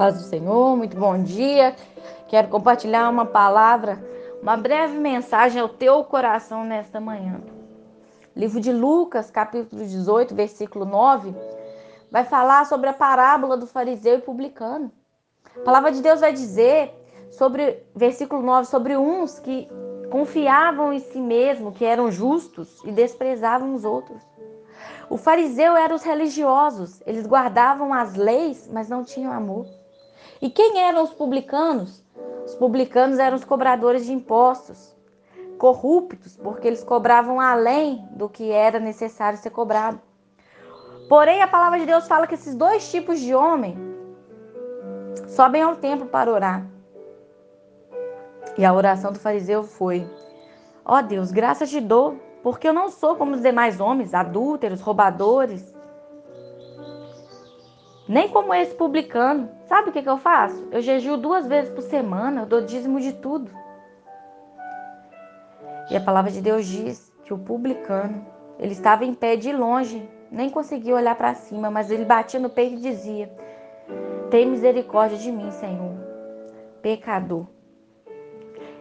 Paz do Senhor, muito bom dia. Quero compartilhar uma palavra, uma breve mensagem ao teu coração nesta manhã. Livro de Lucas, capítulo 18, versículo 9, vai falar sobre a parábola do fariseu e publicano. A palavra de Deus vai dizer sobre versículo 9 sobre uns que confiavam em si mesmo, que eram justos e desprezavam os outros. O fariseu eram os religiosos, eles guardavam as leis, mas não tinham amor. E quem eram os publicanos? Os publicanos eram os cobradores de impostos, corruptos, porque eles cobravam além do que era necessário ser cobrado. Porém, a palavra de Deus fala que esses dois tipos de homem sobem ao templo para orar. E a oração do fariseu foi: Ó oh Deus, graças te dou, porque eu não sou como os demais homens, adúlteros, roubadores, nem como esse publicano. Sabe o que, que eu faço? Eu jejuo duas vezes por semana, eu dou dízimo de tudo. E a palavra de Deus diz que o publicano, ele estava em pé de longe, nem conseguia olhar para cima, mas ele batia no peito e dizia: Tem misericórdia de mim, Senhor, pecador.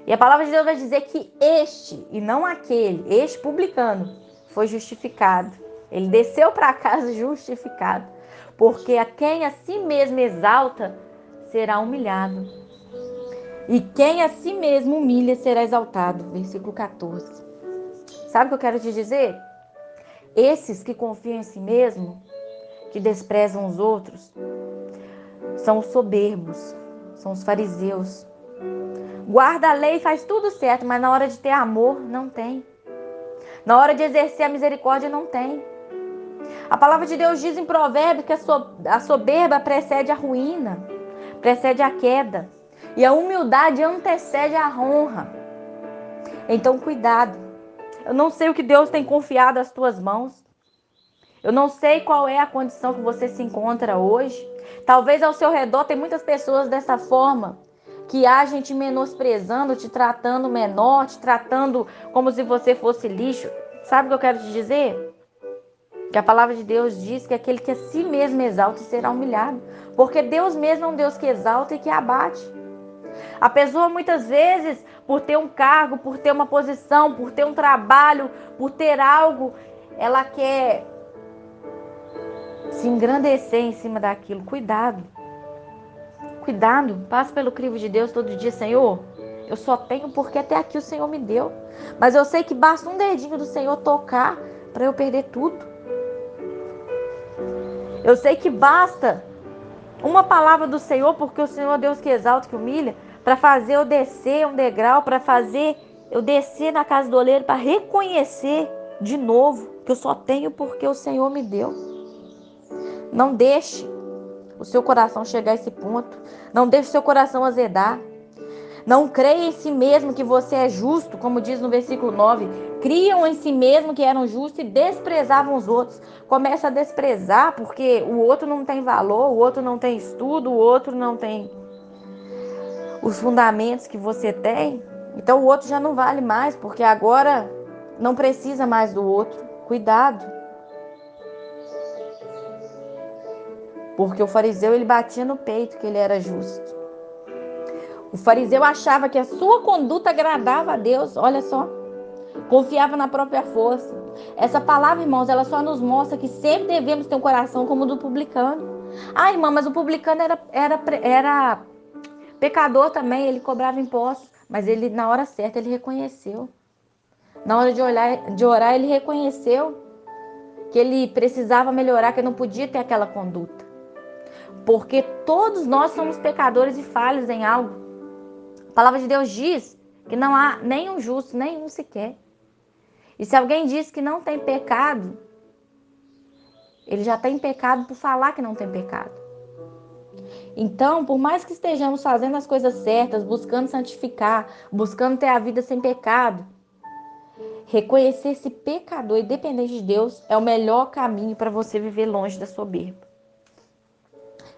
E a palavra de Deus vai dizer que este, e não aquele, este publicano, foi justificado. Ele desceu para casa justificado porque a quem a si mesmo exalta será humilhado. E quem a si mesmo humilha será exaltado. Versículo 14. Sabe o que eu quero te dizer? Esses que confiam em si mesmo, que desprezam os outros, são os soberbos, são os fariseus. Guarda a lei faz tudo certo, mas na hora de ter amor, não tem. Na hora de exercer a misericórdia, não tem. A palavra de Deus diz em Provérbios que a soberba precede a ruína, precede a queda, e a humildade antecede a honra. Então, cuidado. Eu não sei o que Deus tem confiado às tuas mãos. Eu não sei qual é a condição que você se encontra hoje. Talvez ao seu redor tem muitas pessoas dessa forma que agem te menosprezando, te tratando menor, te tratando como se você fosse lixo. Sabe o que eu quero te dizer? Que a palavra de Deus diz que aquele que a si mesmo exalta será humilhado. Porque Deus mesmo é um Deus que exalta e que abate. A pessoa muitas vezes, por ter um cargo, por ter uma posição, por ter um trabalho, por ter algo, ela quer se engrandecer em cima daquilo. Cuidado. Cuidado. Passe pelo crivo de Deus todo dia, Senhor. Eu só tenho porque até aqui o Senhor me deu. Mas eu sei que basta um dedinho do Senhor tocar para eu perder tudo. Eu sei que basta uma palavra do Senhor, porque o Senhor é Deus que exalta, que humilha, para fazer eu descer um degrau, para fazer eu descer na casa do oleiro, para reconhecer de novo que eu só tenho porque o Senhor me deu. Não deixe o seu coração chegar a esse ponto. Não deixe o seu coração azedar. Não creia em si mesmo que você é justo, como diz no versículo 9. Criam em si mesmo que eram justos e desprezavam os outros. Começa a desprezar porque o outro não tem valor, o outro não tem estudo, o outro não tem os fundamentos que você tem. Então o outro já não vale mais, porque agora não precisa mais do outro. Cuidado. Porque o fariseu ele batia no peito que ele era justo. O fariseu achava que a sua conduta agradava a Deus, olha só. Confiava na própria força. Essa palavra, irmãos, ela só nos mostra que sempre devemos ter um coração como o do publicano. Ah, irmã, mas o publicano era, era, era pecador também, ele cobrava impostos, mas ele, na hora certa, ele reconheceu. Na hora de, olhar, de orar, ele reconheceu que ele precisava melhorar, que não podia ter aquela conduta. Porque todos nós somos pecadores e falhos em algo. Palavra de Deus diz que não há nenhum justo, nenhum sequer. E se alguém diz que não tem pecado, ele já tem pecado por falar que não tem pecado. Então, por mais que estejamos fazendo as coisas certas, buscando santificar, buscando ter a vida sem pecado, reconhecer-se pecador e dependente de Deus é o melhor caminho para você viver longe da soberba.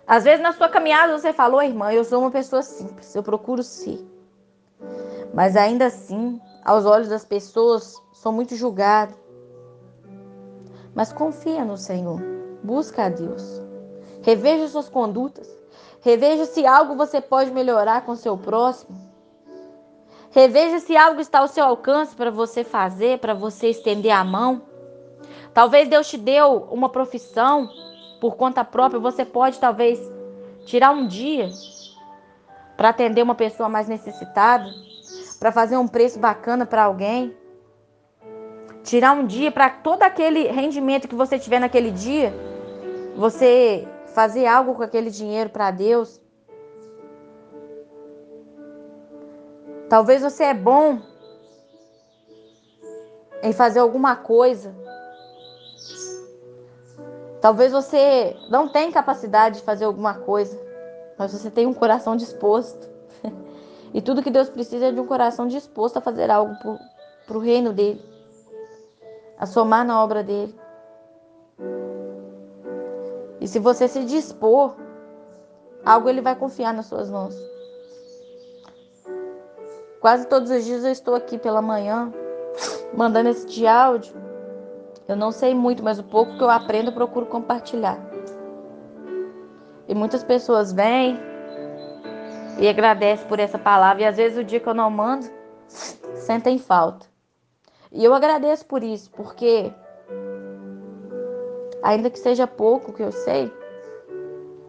Às vezes na sua caminhada você falou, irmã, eu sou uma pessoa simples, eu procuro ser. Mas ainda assim, aos olhos das pessoas, sou muito julgado. Mas confia no Senhor, busca a Deus. Reveja suas condutas. Reveja se algo você pode melhorar com seu próximo. Reveja se algo está ao seu alcance para você fazer, para você estender a mão. Talvez Deus te deu uma profissão por conta própria, você pode talvez tirar um dia para atender uma pessoa mais necessitada, para fazer um preço bacana para alguém. Tirar um dia para todo aquele rendimento que você tiver naquele dia, você fazer algo com aquele dinheiro para Deus. Talvez você é bom em fazer alguma coisa. Talvez você não tenha capacidade de fazer alguma coisa, mas você tem um coração disposto. e tudo que Deus precisa é de um coração disposto a fazer algo para o reino dele, a somar na obra dele. E se você se dispor, algo ele vai confiar nas suas mãos. Quase todos os dias eu estou aqui pela manhã, mandando esse áudio. Eu não sei muito, mas o pouco que eu aprendo eu procuro compartilhar. E muitas pessoas vêm e agradecem por essa palavra. E às vezes o dia que eu não mando, sentem falta. E eu agradeço por isso, porque ainda que seja pouco que eu sei,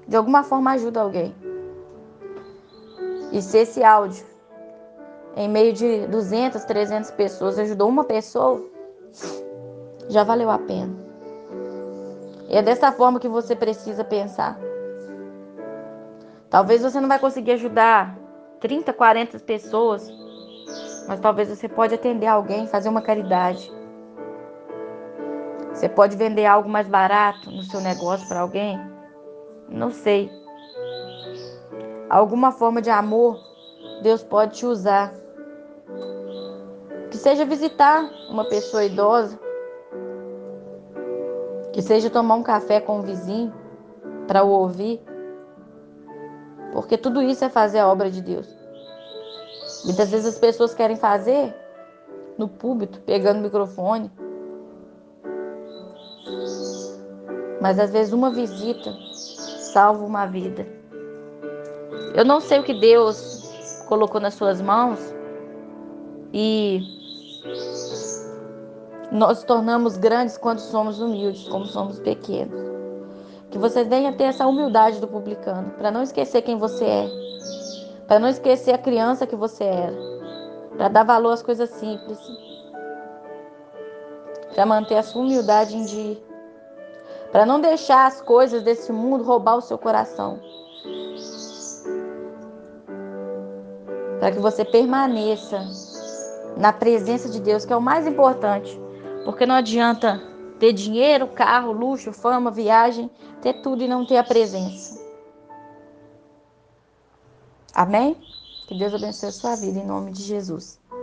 de alguma forma ajuda alguém. E se esse áudio, em meio de 200, 300 pessoas, ajudou uma pessoa, já valeu a pena. E é dessa forma que você precisa pensar. Talvez você não vai conseguir ajudar 30, 40 pessoas, mas talvez você pode atender alguém, fazer uma caridade. Você pode vender algo mais barato no seu negócio para alguém? Não sei. Alguma forma de amor Deus pode te usar. Que seja visitar uma pessoa idosa, que seja tomar um café com o vizinho para o ouvir. Porque tudo isso é fazer a obra de Deus. Muitas vezes as pessoas querem fazer no púlpito, pegando o microfone, mas às vezes uma visita salva uma vida. Eu não sei o que Deus colocou nas suas mãos e nós tornamos grandes quando somos humildes, como somos pequenos. Que você venha ter essa humildade do publicano, para não esquecer quem você é, para não esquecer a criança que você era, para dar valor às coisas simples, para manter a sua humildade em dia para não deixar as coisas desse mundo roubar o seu coração. Para que você permaneça na presença de Deus, que é o mais importante. Porque não adianta ter dinheiro, carro, luxo, fama, viagem, ter tudo e não ter a presença. Amém? Que Deus abençoe a sua vida em nome de Jesus.